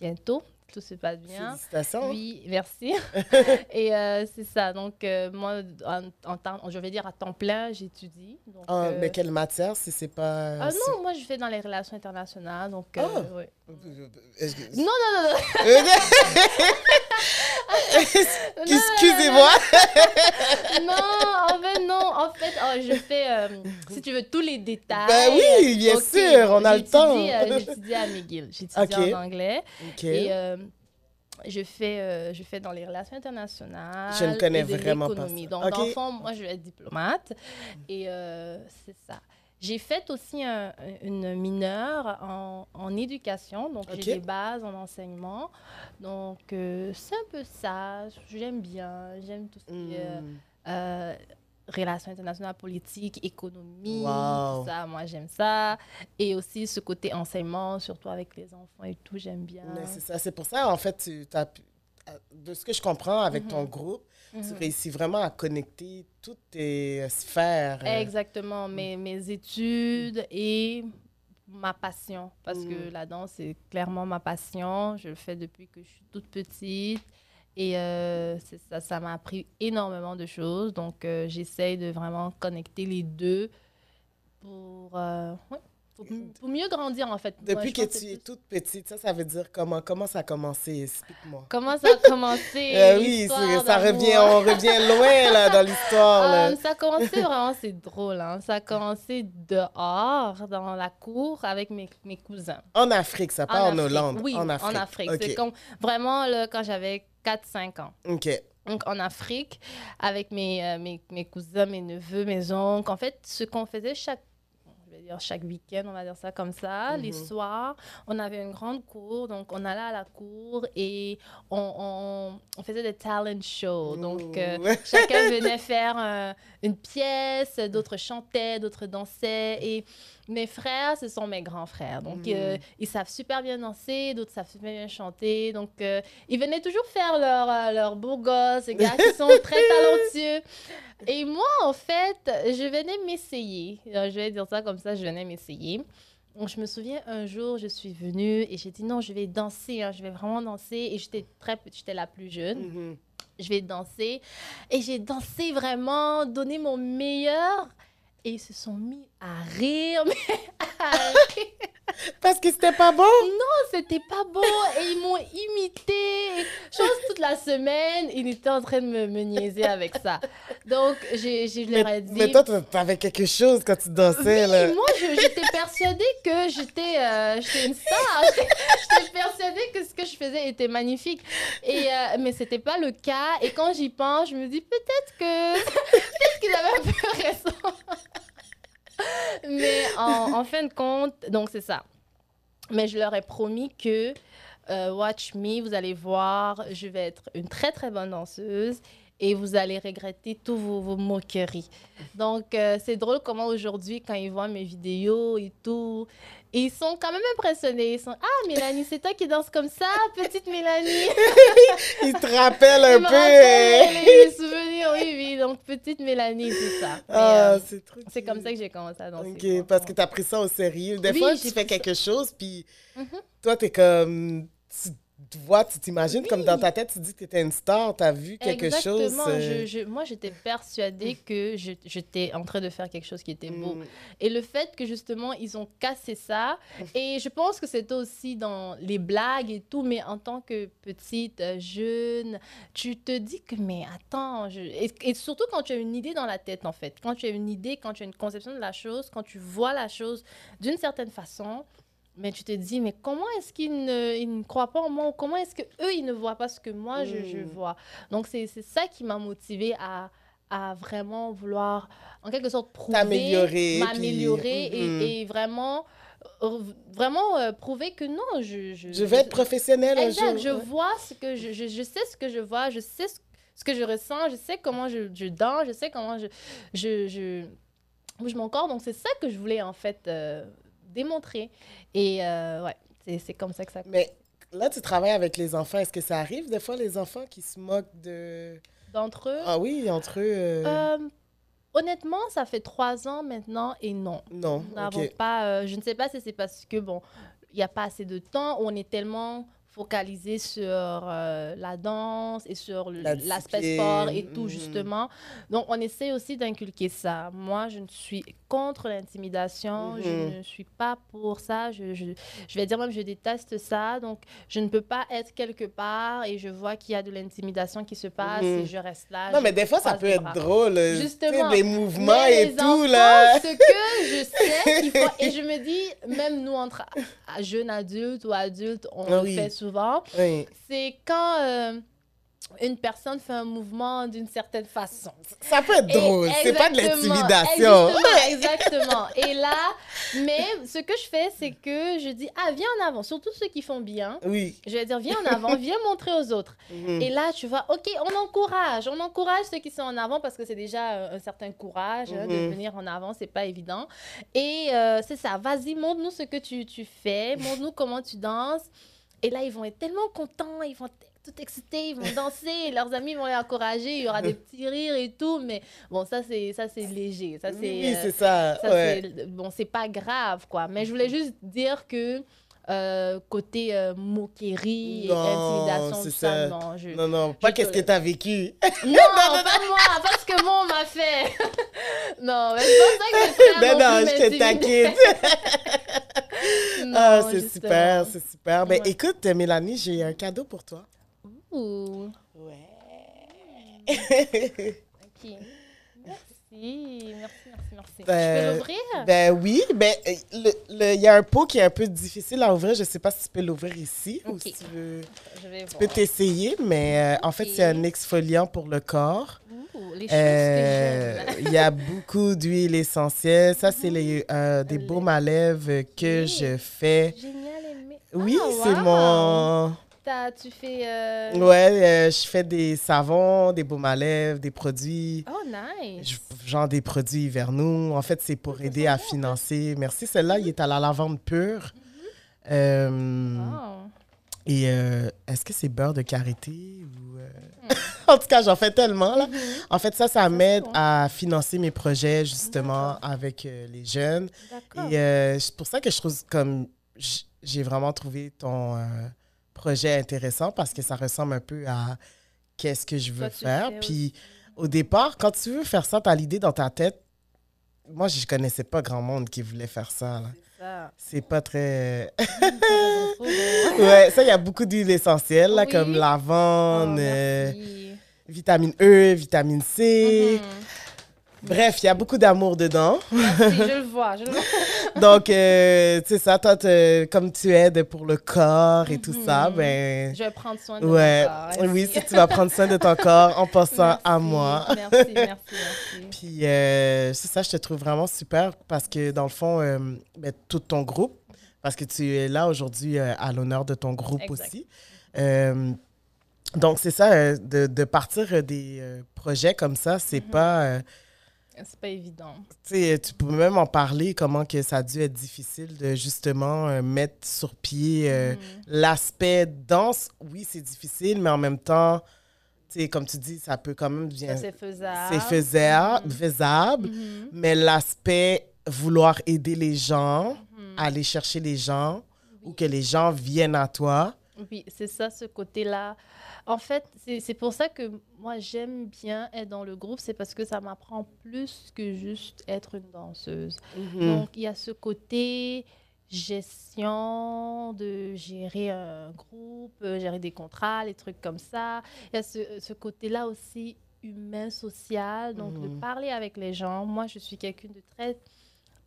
bientôt. Tout se passe bien. Félicitations. Oui, merci. et euh, c'est ça. Donc, euh, moi, en, en temps, je vais dire à temps plein, j'étudie. Donc, Ah, euh, mais quelle matière, si c'est pas... ah non, moi, je fais dans les relations internationales. Donc, euh, Ah! ouais. Est-ce que- Non, non, non, non. Excusez-moi. non, en fait, oh, je fais, euh, si tu veux, tous les détails. Ben oui, bien Ok, sûr, on a le temps. euh, J'étudie à McGill. J'étudie en anglais. Et euh, je, fais, euh, je fais dans les relations internationales. Je ne connais et de vraiment pas ça. Donc, fond, moi, je vais être diplomate. Et euh, c'est ça. J'ai fait aussi un- une mineure en, en éducation, donc Ok. j'ai des bases en enseignement. Donc, euh, c'est un peu ça. J'aime bien. J'aime tout ce qui est Hmm. euh, relations internationales, politique, économie, Wow. tout ça. Moi, j'aime ça. Et aussi ce côté enseignement, surtout avec les enfants et tout, j'aime bien. C'est ça. C'est pour ça, en fait, tu as pu- de ce que je comprends avec Mhm. ton groupe, tu Mhm. réussis vraiment à connecter toutes tes euh, sphères. euh, Exactement, mes, mes études et ma passion. Parce que Mhm. la danse, c'est clairement ma passion. Je le fais depuis que je suis toute petite. Et euh, ça, ça m'a appris énormément de choses. Donc, euh, j'essaye de vraiment connecter les deux pour, euh, ouais, pour, pour mieux grandir, en fait. Depuis que tu es toute petite, ça, ça veut dire comment, comment ça a commencé? Explique-moi. Comment ça a commencé? Oui, ça revient, on revient loin là, dans l'histoire. ça a commencé vraiment, c'est drôle. Hein? Ça a commencé dehors, dans la cour, avec mes, mes cousins. En Afrique, ça, pas en, Afrique. Hollande. Oui, en Afrique. C'est OK. comme vraiment là, quand j'avais 4-5 ans. OK. Donc, en Afrique, avec mes, euh, mes, mes cousins, mes neveux, mes oncles. En fait, ce qu'on faisait chaque. je vais dire chaque week-end, on va dire ça comme ça. Les Mhm. soirs, on avait une grande cour, donc on allait à la cour et on, on- on faisait des talent shows. Donc euh, chacun venait faire euh, une pièce, d'autres chantaient, d'autres dansaient. Et mes frères, ce sont mes grands frères. Donc Mhm. euh, ils savent super bien danser, d'autres savent super bien chanter. Donc euh, ils venaient toujours faire leur, euh, leur beau gosse, gars qui sont très talentueux. Et moi, en fait, je venais m'essayer. Je vais dire ça comme ça, je venais m'essayer. Donc, je me souviens un jour, je suis venue et j'ai dit non, je vais danser, hein, je vais vraiment danser. Et j'étais très petite, j'étais la plus jeune. Mhm. Je vais danser. Et j'ai dansé vraiment, donné mon meilleur. Et ils se sont mis à rire, mais à rire. Parce que c'était pas bon? C'était pas beau et ils m'ont imité. Chose toute la semaine, ils étaient en train de me, me niaiser avec ça. Donc, j'ai, j'ai- je leur ai dit. mais toi, t'a- t'avais quelque chose quand tu dansais, là. Oui, moi, je- j'étais persuadée que j'étais, euh, une star. j'étais persuadée que ce que je faisais était magnifique. Et, euh, mais c'était pas le cas. Et quand j'y pense, je me dis peut-être que peut-être qu'ils avaient un peu raison. Mais en, fin de compte, donc c'est ça. Mais je leur ai promis que euh, Watch Me, vous allez voir, je vais être une très très bonne danseuse et vous allez regretter tous vos, vos moqueries. Donc, euh, c'est drôle comment aujourd'hui, quand ils voient mes vidéos et tout, ils sont quand même impressionnés. Ils sont Ah, Mélanie, c'est toi qui danses comme ça, petite Mélanie. Il te rappelle un Ils peu. rappellent hein. les souvenirs, oui, oui. Donc, petite Mélanie, tout ça. Ah, euh, c'est trop c'est cute. comme ça que j'ai commencé à danser. Ok, quoi. parce que tu as pris ça au sérieux. Des Oui, fois, tu fais ça- quelque chose, puis Mhm. toi, tu es comme. Tu te vois, tu t'imagines comme dans ta tête, tu dis que tu étais une star, tu as vu quelque chose. Exactement. euh, Je- je- moi, j'étais persuadée que j'étais en train de faire quelque chose qui était beau. mm, Et le fait que justement, ils ont cassé ça, et je pense que c'était aussi dans les blagues et tout, mais en tant que petite, euh, jeune, tu te dis que, mais attends, je... et, et surtout quand tu as une idée dans la tête, en fait. Quand tu as une idée, quand tu as une conception de la chose, quand tu vois la chose d'une certaine façon, mais tu te dis, mais comment est-ce qu'ils ne, ils ne croient pas en moi? Comment est-ce qu'eux, ils ne voient pas ce que moi, je, je Mm. vois? Donc, c'est ça qui m'a motivée à, à vraiment vouloir, en quelque sorte, prouver, m'améliorer puis- et, et vraiment, euh, vraiment euh, prouver que non, je... Je, Je vais être professionnelle un jour. je ouais. vois ce que je, je, je sais ce que je vois, je sais ce, ce que je ressens, je sais comment je, je danse, je sais comment je, je, je bouge mon corps. Donc, c'est ça que je voulais en fait euh, démontrer. Et euh, ouais, c'est c'est comme ça que ça. Mais là, tu travailles avec les enfants. Est-ce que ça arrive des fois, les enfants qui se moquent de. D'entre eux, Ah oui, entre eux. euh, euh, honnêtement, ça fait trois ans maintenant et non. non. Nous pas. euh, je ne sais pas si c'est parce que, bon, il n'y a pas assez de temps, ou on est tellement focalisé sur euh, la danse et sur l'aspect sport et tout, mhm. justement. Donc, on essaie aussi d'inculquer ça. Moi, je ne suis contre l'intimidation. Je Mhm. ne suis pas pour ça. Je, je, je vais dire même, je déteste ça. Donc, je ne peux pas être quelque part et je vois qu'il y a de l'intimidation qui se passe Mhm. et je reste là. Non, mais des fois, ça peut être bras. drôle. euh, Justement. Des mouvements Mais et les tout, enfants, là. Ce que je sais qu'il faut. Et je me dis, même nous, entre jeunes adultes ou adultes, on Ah le oui. fait souvent. Oui. C'est quand euh, une personne fait un mouvement d'une certaine façon. Ça peut être drôle. C'est pas de l'intimidation. Exactement, exactement. Et là, mais ce que je fais, c'est que je dis, ah, viens en avant. Surtout ceux qui font bien. Oui. Je vais dire, viens en avant, viens montrer aux autres. Mhm. Et là, tu vois, OK, on encourage. On encourage ceux qui sont en avant parce que c'est déjà euh, un certain courage hein, de Mhm. venir en avant. C'est pas évident. Et euh, c'est ça. Vas-y, montre-nous ce que tu, tu fais. Montre-nous comment tu danses. Et là, ils vont être tellement contents. Ils vont être tout excités. Ils vont danser. et leurs amis vont les encourager. Il y aura des petits rires et tout. Mais bon, ça, c'est ça c'est léger. Ça, c'est... Oui, euh, c'est ça. ça, ouais. c'est- Bon, c'est pas grave, quoi. Mais je voulais juste dire que euh, côté euh, moquerie, Non, intimidation, c'est tout ça, ça. non. Je... Non, non, pas je qu'est-ce que t'as vécu. Non, pas moi, parce que moi, on m'a fait. non, mais c'est pas ça que mes frères Non, non, je te m'intimidaient. Ah, c'est super, c'est super. Ben, Ouais. écoute, Mélanie, j'ai un cadeau pour toi. Ouh, Ouais. ok. Merci, merci, merci, merci. Ben, je peux l'ouvrir? ben oui, ben le- le- il y a un pot qui est un peu difficile à ouvrir. Je sais pas si tu peux l'ouvrir ici ou si tu veux. je vais Tu voir. peux t'essayer, mais euh, en fait, c'est un exfoliant pour le corps. Les Euh. Il y a beaucoup d'huiles essentielles. Ça, c'est les, euh, des Les- baumes à lèvres que Oui. je fais. Génial, aimé. Oui, Ah, c'est wow. mon... Tu fais. euh, Ouais, je fais des savons, des baumes à lèvres, des produits, Oh, nice. genre des produits hivernaux. En fait, c'est pour aider à ça. financer. Merci, celle-là, il est à la lavande pure. Wow. Et euh, est-ce que c'est beurre de karité ou... euh, en tout cas, j'en fais tellement, là. Mhm. En fait, ça, ça m'aide à financer mes projets, justement, avec euh, les jeunes. D'accord. Et euh, c'est pour ça que je trouve comme... J'ai vraiment trouvé ton euh, projet intéressant parce que ça ressemble un peu à qu'est-ce que je veux Toi, faire. Puis au départ, quand tu veux faire ça, tu as l'idée dans ta tête. Moi, je connaissais pas grand monde qui voulait faire ça. là. C'est pas très... Ouais, ça, il y a beaucoup d'huiles essentielles, là, Oui. comme Oh, lavande, euh, merci. vitamine E, vitamine C. Mhm. Bref, il y a beaucoup d'amour dedans. Merci, je le vois. Je le vois. Donc, euh, tu sais ça, toi, comme tu aides pour le corps et tout ça, Mhm. ben... Je vais prendre soin de Ouais, mon corps. oui, si tu vas prendre soin de ton corps en pensant à moi. Merci, merci, merci. Puis, euh, c'est ça, je te trouve vraiment super parce que, dans le fond, euh, ben, tout ton groupe, parce que tu es là aujourd'hui euh, à l'honneur de ton groupe Exact. aussi. Euh, donc, c'est ça, de, de partir des projets comme ça, c'est Mhm. pas... C'est pas évident. tu peux même en parler, comment que ça a dû être difficile de justement euh, mettre sur pied euh, Mhm. l'aspect danse. Oui, c'est difficile, mais en même temps, comme tu dis, ça peut quand même bien... C'est faisable. C'est faisable, Mhm. faisable Mhm. mais l'aspect vouloir aider les gens, Mhm. aller chercher les gens, ou que les gens viennent à toi. Oui, c'est ça, ce côté-là. En fait, c'est pour ça que moi, j'aime bien être dans le groupe. C'est parce que ça m'apprend plus que juste être une danseuse. Mm. Donc, il y a ce côté gestion, de gérer un groupe, euh, gérer des contrats, les trucs comme ça. Il y a ce, ce côté-là aussi humain, social, donc de Mhm. parler avec les gens. Moi, je suis quelqu'un de très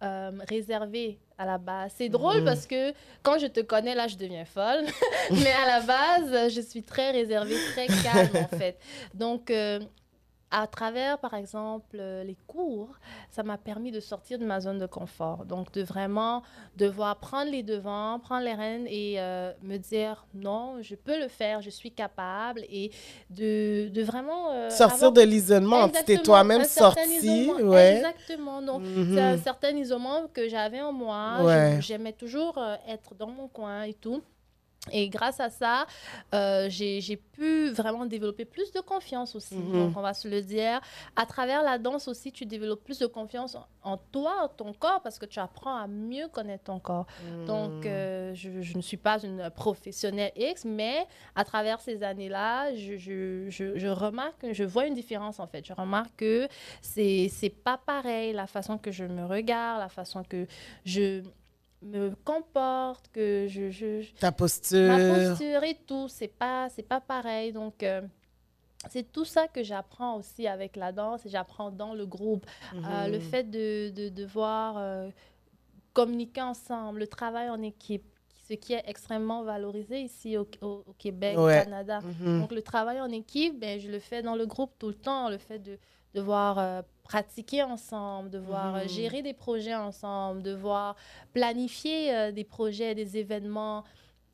euh, réservé à la base. C'est drôle Mhm. parce que quand je te connais, là, je deviens folle. Mais à la base, je suis très réservée, très calme, en fait. Donc, euh, à travers, par exemple, euh, les cours, ça m'a permis de sortir de ma zone de confort. Donc, de vraiment devoir prendre les devants, prendre les rênes et euh, me dire non, je peux le faire, je suis capable et de, de vraiment. euh, Sortir avoir- de l'isolement, tu t'es toi-même sorti. Ouais. Exactement. Donc, Mhm. c'est un certain isolement que j'avais en moi. Ouais. J'aimais toujours être dans mon coin et tout. Et grâce à ça, euh, j'ai pu vraiment développer plus de confiance aussi. Mhm. Donc, on va se le dire. À travers la danse aussi, tu développes plus de confiance en, en toi, en ton corps, parce que tu apprends à mieux connaître ton corps. Donc, Mm. euh, je, je ne suis pas une professionnelle X, mais à travers ces années-là, je, je, remarque, je vois une différence en fait. Je remarque que c'est pas pareil la façon que je me regarde, la façon que je me comporte, que je, Ta posture. ma posture et tout, c'est pas c'est pas pareil. Donc euh, c'est tout ça que j'apprends aussi avec la danse et j'apprends dans le groupe. Euh, Mhm. le fait de, de devoir euh, communiquer ensemble, le travail en équipe, ce qui est extrêmement valorisé ici au, au- au Québec, au Ouais. Canada. Mhm. Donc le travail en équipe, ben, je le fais dans le groupe tout le temps. Le fait de devoir euh, pratiquer ensemble, devoir euh, Mhm. gérer des projets ensemble, devoir planifier euh, des projets, des événements.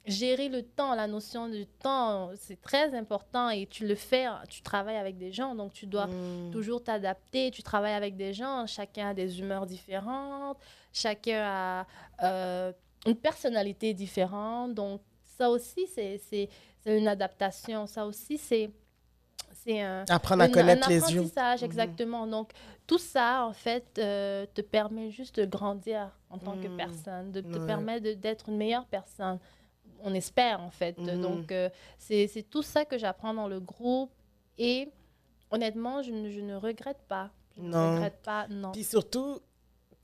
Gérer le temps, la notion du temps, c'est très important et tu le fais, tu travailles avec des gens, donc tu dois Mm. toujours t'adapter. Tu travailles avec des gens, chacun a des humeurs différentes, chacun a euh, une personnalité différente. Donc, ça aussi, c'est une adaptation. Ça aussi, c'est c'est un, Apprendre à une- connaître un les yeux. apprentissage, Mhm. exactement. Donc, tout ça, en fait, euh, te permet juste de grandir en tant que Mhm. personne, de te Ouais. permet d'être une meilleure personne. On espère, en fait. Mhm. Donc, euh, c'est tout ça que j'apprends dans le groupe. Et honnêtement, je ne, je ne regrette pas. Je ne Non. regrette pas, non. Puis surtout,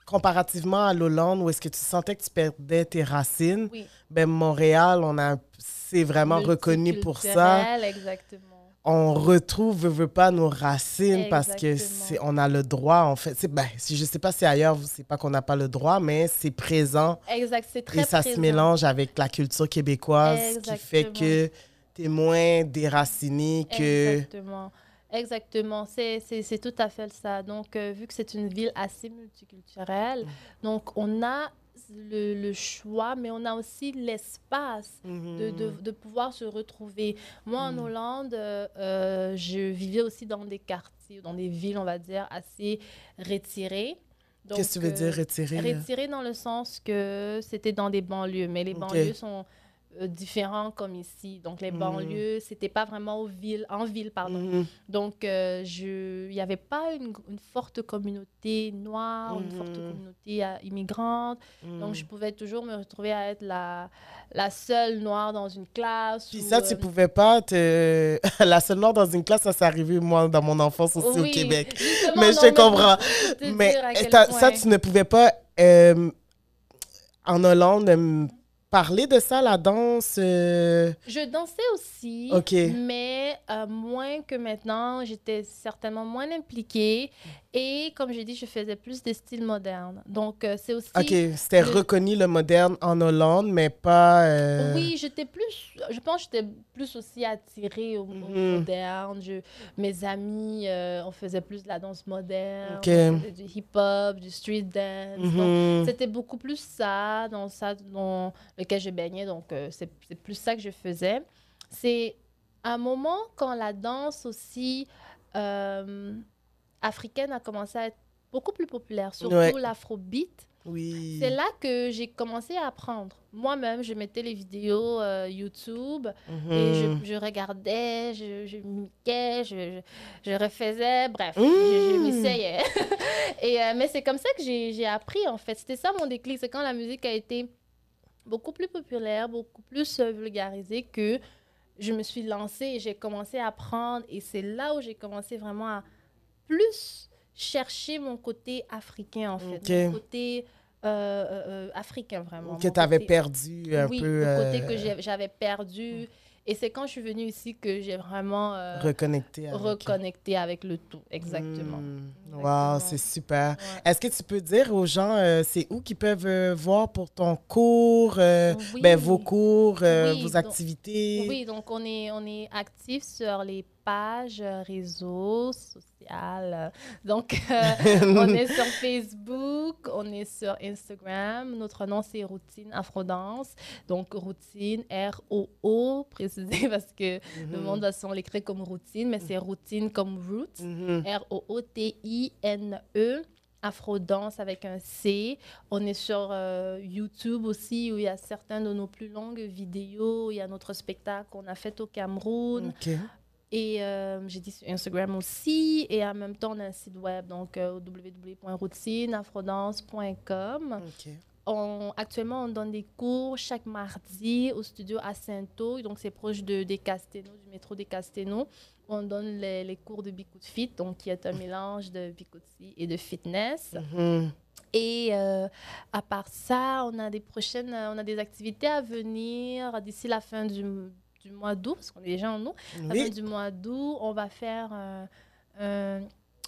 comparativement à l'Hollande, où est-ce que tu sentais que tu perdais tes racines, Oui. ben Montréal, on a, c'est vraiment reconnu pour ça. Exactement. On retrouve, veut, veut pas, nos racines parce que c'est, on a le droit, en fait. C'est, ben, si, je sais pas si ailleurs, c'est pas qu'on n'a pas le droit, mais c'est présent Exact, c'est très et ça se mélange avec la culture québécoise, ce qui fait que tu es moins déraciné que... Exactement. Exactement, c'est c'est- c'est tout à fait ça. Donc, euh, vu que c'est une ville assez multiculturelle, donc on a le, le choix, mais on a aussi l'espace de, de, de pouvoir se retrouver. Moi, en Mm. Hollande, euh, euh, je vivais aussi dans des quartiers, dans des villes, on va dire, assez retirées. Qu'est-ce que tu veux euh, dire, retirer? là? Retiré dans le sens que c'était dans des banlieues, mais les banlieues sont euh, différents comme ici. Donc les Mhm. banlieues, c'était pas vraiment aux villes, en ville, pardon. Mhm. Donc euh, je, il n'y avait pas une, une forte communauté noire, une forte Mhm. communauté euh, immigrante. Donc Mhm. je pouvais toujours me retrouver à être la, la seule noire dans une classe. Puis ou, ça, tu euh, pouvais pas te... La seule noire dans une classe, ça s'est arrivé, moi, dans mon enfance aussi oui, au Québec. Mais je te comprends. te Mais ça, tu ne pouvais pas, en Hollande, parler de ça, la danse. euh, Je dansais aussi, mais euh, moins que maintenant. J'étais certainement moins impliquée. Et comme j'ai dit, je faisais plus des styles modernes. Donc, euh, c'est aussi... Ok, c'était le- reconnu le moderne en Hollande, mais pas. euh, Oui, j'étais plus... Je pense que j'étais plus aussi attirée au, Mhm. moderne. Je, mes amis, euh, on faisait plus de la danse moderne. Ok. on faisait du hip-hop, du street dance. Donc, mhm. C'était beaucoup plus ça, dans ça dans lequel je baignais. Donc, c'est c'est plus ça que je faisais. C'est un moment quand la danse aussi euh, africaine a commencé à être beaucoup plus populaire, surtout Ouais. l'afrobeat. Oui. C'est là que j'ai commencé à apprendre. Moi-même, je mettais les vidéos euh, YouTube et je, Mhm. je regardais, je, je mimiquais, je, refaisais, bref, je, je Mm. m'essayais. et, euh, mais c'est comme ça que j'ai j'ai appris, en fait. C'était ça mon déclic. C'est quand la musique a été beaucoup plus populaire, beaucoup plus euh, vulgarisée que je me suis lancée et j'ai commencé à apprendre. Et c'est là où j'ai commencé vraiment à plus chercher mon côté africain, en fait. Mon côté euh, euh, euh, africain, vraiment. Que tu avais côté- perdu un oui, peu. le côté que j'avais perdu. Et c'est quand je suis venue ici que j'ai vraiment euh, reconnecté avec. reconnecté avec le tout. Exactement. Mm. Wow, c'est super. Ouais. Est-ce que tu peux dire aux gens, euh, c'est où qu'ils peuvent euh, voir pour ton cours, Oui. ben, vos cours, Oui, vos donc- activités? Oui, donc on est, on est actif sur les pages euh, réseaux sociaux. euh, Donc, euh, on est sur Facebook, on est sur Instagram. Notre nom, c'est Routine Afrodance. Donc, Routine, R-O-O, précisé parce que le Mhm. monde va souvent l'écrire comme Routine, mais c'est Routine comme Roots. Mhm. R-O-O-T-I-N-E. Afrodance avec un C. On est sur euh, YouTube aussi où il y a certaines de nos plus longues vidéos. Il y a notre spectacle qu'on a fait au Cameroun. Et euh, j'ai dit sur Instagram aussi. Et en même temps, on a un site web, donc euh, www.routineafrodance.com. On- actuellement, on donne des cours chaque mardi au studio Acinto. Donc, c'est proche de, des Casténo, du métro des Casténo. On donne les, les cours de Bicout Fit, donc qui est un mélange de Bicouti et de fitness. Mhm. Et euh, à part ça, on a des prochaines, on a des activités à venir d'ici la fin du, du mois d'août, parce qu'on est déjà en août. À la fin du mois d'août, on va faire euh, un,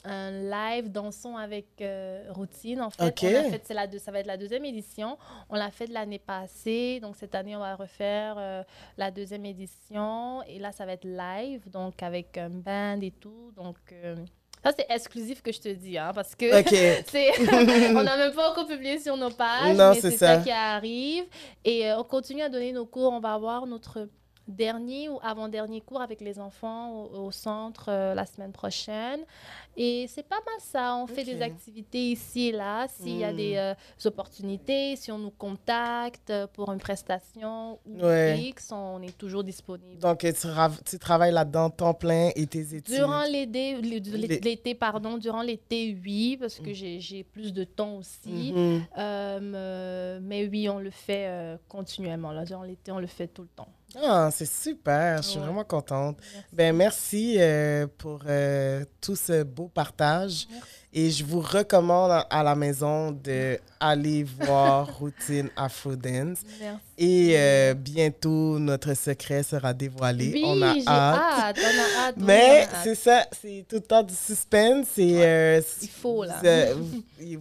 un live dansons avec euh, routine. En fait, Ok. On a fait c'est la deux- ça va être la deuxième édition. On l'a fait de l'année passée, donc cette année on va refaire euh, la deuxième édition. Et là, ça va être live, donc avec un band et tout. Donc euh, ça c'est exclusif que je te dis, hein, parce que on n'a même pas encore publié sur nos pages, Non, mais c'est c'est ça. ça. qui arrive. Et euh, on continue à donner nos cours. On va avoir notre dernier ou avant-dernier cours avec les enfants au, au centre euh, la semaine prochaine. Et c'est pas mal ça. On fait des activités ici et là. S'il y a des euh, opportunités, si on nous contacte euh, pour une prestation ou Ouais. X, on est toujours disponible. Donc, tu, ra- tu travailles là-dedans temps plein et tes études? Durant l'été, pardon, durant l'été, oui, parce que j'ai j'ai plus de temps aussi. Mhm. Euh, mais oui, on le fait continuellement. Là. Durant l'été, on le fait tout le temps. Ah, c'est super. Je suis Ouais. vraiment contente. Merci. Ben, merci euh, pour euh, tout ce beau partage. Merci. Et je vous recommande à- la maison d'aller voir Routine Afro Dance. Merci. Et euh, bientôt, notre secret sera dévoilé. Oui, on a hâte. hâte. On a hâte. Mais c'est ça, c'est tout le temps du suspense. Et, euh, Il faut, là.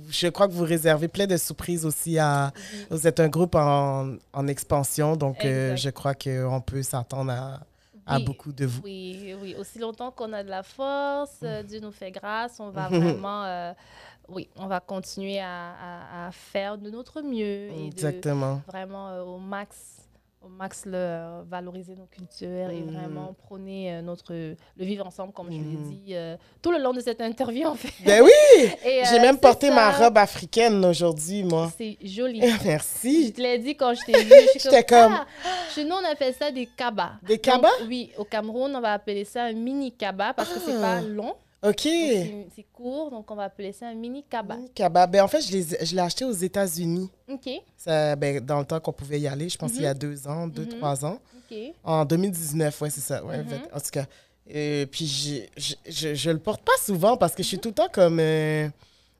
je crois que vous réservez plein de surprises aussi à. Vous êtes un groupe en, en expansion, donc euh, je crois qu'on peut s'attendre à à Oui, beaucoup de vous. Oui, oui. Aussi longtemps qu'on a de la force, euh, Dieu nous fait grâce, on va vraiment, euh, oui, on va continuer à, à- à faire de notre mieux et de Exactement. vraiment euh, au max, au max le, valoriser nos cultures et Mhm. vraiment prôner euh, notre le vivre ensemble, comme je l'ai dit euh, tout le long de cette interview en fait. Ben oui, j'ai euh, même porté ma robe africaine aujourd'hui, moi. C'est joli. Je Merci. te l'ai dit quand je t'ai vu. je J'étais comme- Ah, chez nous, on appelle ça des cabas. Des cabas? Oui, au Cameroun, on va appeler ça un mini cabas parce que c'est Ah. pas long. OK. c'est- court, donc on va appeler ça un mini cabas. Mini. Ben, en fait, je l'ai acheté aux États-Unis. Ok, Ça, ben, dans le temps qu'on pouvait y aller, je pense qu'il y a deux ans, deux, Mhm. trois ans. ok. En 2019, ouais, c'est ça. Ouais, Mhm. En tout cas. Euh, puis je, je, je le porte pas souvent parce que je suis tout le temps comme. euh,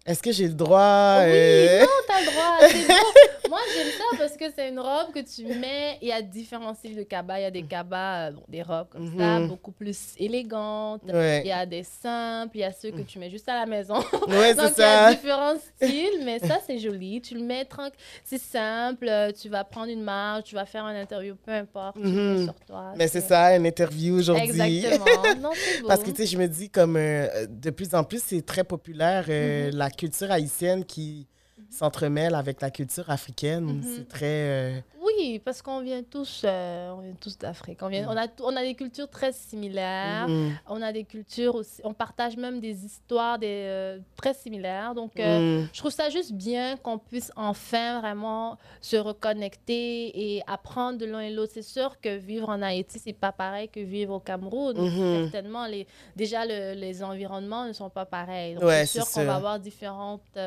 Est-ce que j'ai le droit? Oui, euh, non, t'as le droit. Moi, j'aime ça parce que c'est une robe que tu mets. Il y a différents styles de cabas. Il y a des cabas, euh, bon, des robes comme ça, Mhm. beaucoup plus élégantes. Il y a des simples, il y a ceux que tu mets juste à la maison. ouais Donc, c'est il y a ça. différents styles, mais ça, c'est joli. Tu le mets tranquille. C'est simple. euh, Tu vas prendre une marche, tu vas faire une interview, peu importe. Mhm. sur toi. Mais c'est ça, une interview aujourd'hui. Exactement. Non, beau. Parce que, tu sais, je me dis, comme euh, de plus en plus, c'est très populaire, euh, Mhm. la culture haïtienne qui s'entremêle avec la culture africaine. Mhm. C'est très... euh, Oui, parce qu'on vient tous, euh, on vient tous d'Afrique. On, vient, on, a, on a des cultures très similaires. mhm, On a des cultures aussi. On partage même des histoires des, euh, très similaires. Donc, mhm. je trouve ça juste bien qu'on puisse enfin vraiment se reconnecter et apprendre de l'un et l'autre. C'est sûr que vivre en Haïti, c'est pas pareil que vivre au Cameroun. Mhm. Certainement, les, déjà, le- les environnements ne sont pas pareils. Donc, Ouais, c'est sûr qu'on va avoir différentes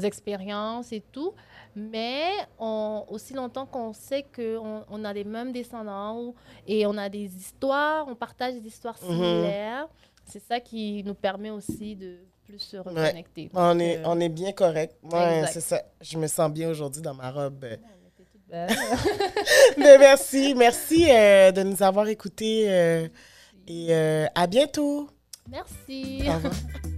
expériences et tout. Mais on, aussi longtemps qu'on sait qu'on on a les mêmes descendants ou- et on a des histoires, on partage des histoires Mhm. similaires, c'est ça qui nous permet aussi de plus se reconnecter. On, est, euh, on est bien correct. Ouais, c'est ça. Je me sens bien aujourd'hui dans ma robe. Mais merci. Merci euh, de nous avoir écoutés. euh, et euh, à bientôt. Merci. Au revoir.